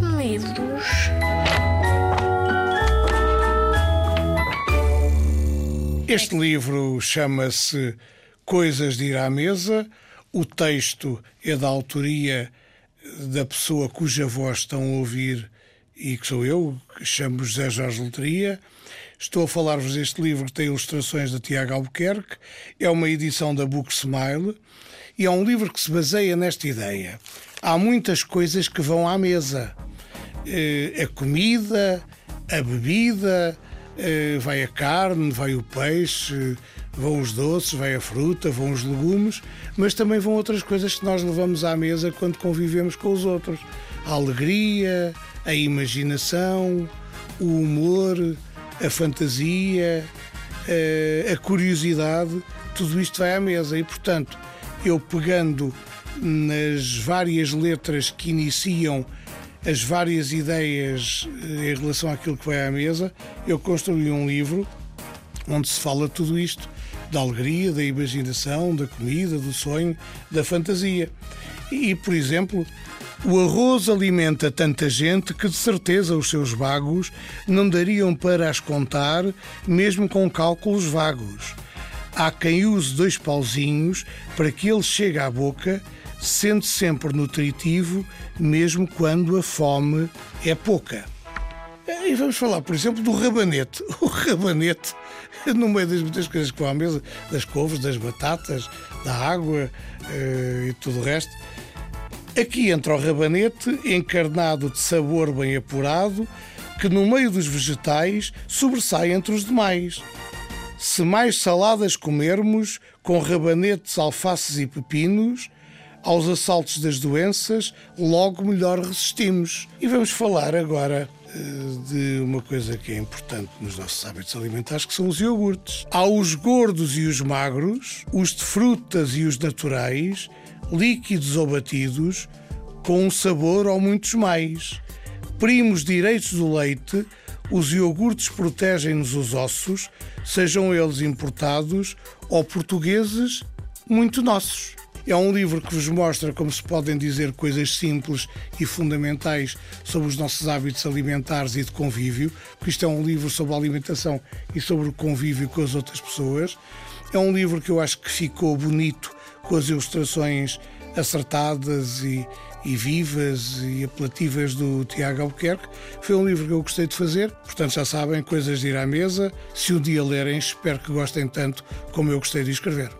Livros. Este livro chama-se Coisas de Ir à Mesa. O texto é da autoria da pessoa cuja voz estão a ouvir e que sou eu, que chamo José Jorge Letria. Estou a falar-vos deste livro que tem ilustrações de Tiago Albuquerque. É uma edição da Book Smile e é um livro que se baseia nesta ideia. Há muitas coisas que vão à mesa. Eh, a comida, a bebida, eh, vai a carne, vai o peixe, vão os doces, vai a fruta, vão os legumes, mas também vão outras coisas que nós levamos à mesa quando convivemos com os outros. A alegria, a imaginação, o humor, a fantasia, eh, a curiosidade, tudo isto vai à mesa e, portanto, eu pegando nas várias letras que iniciam as várias ideias eh, em relação àquilo que vai à mesa, eu construí um livro onde se fala tudo isto, da alegria, da imaginação, da comida, do sonho, da fantasia. E, por exemplo, o arroz alimenta tanta gente que de certeza os seus vagos não dariam para as contar, mesmo com cálculos vagos. Há quem use dois pauzinhos para que ele chegue à boca sendo sempre nutritivo, mesmo quando a fome é pouca. E vamos falar, por exemplo, do rabanete. O rabanete, no meio das muitas coisas que vão à mesa, das couves, das batatas, da água uh, e tudo o resto. Aqui entra o rabanete, encarnado de sabor bem apurado, que no meio dos vegetais sobressai entre os demais. Se mais saladas comermos, com rabanetes, alfaces e pepinos, aos assaltos das doenças, logo melhor resistimos. E vamos falar agora eh, de uma coisa que é importante nos nossos hábitos alimentares, que são os iogurtes. Há os gordos e os magros, os de frutas e os naturais, líquidos ou batidos, com um sabor ou muitos mais. Primos direitos do leite, os iogurtes protegem-nos os ossos, sejam eles importados ou portugueses, muito nossos. É um livro que vos mostra como se podem dizer coisas simples e fundamentais sobre os nossos hábitos alimentares e de convívio, porque isto é um livro sobre a alimentação e sobre o convívio com as outras pessoas. É um livro que eu acho que ficou bonito com as ilustrações acertadas e, e vivas e apelativas do Tiago Albuquerque. Foi um livro que eu gostei de fazer, portanto já sabem, coisas de ir à mesa. Se um dia lerem, espero que gostem tanto como eu gostei de escrever.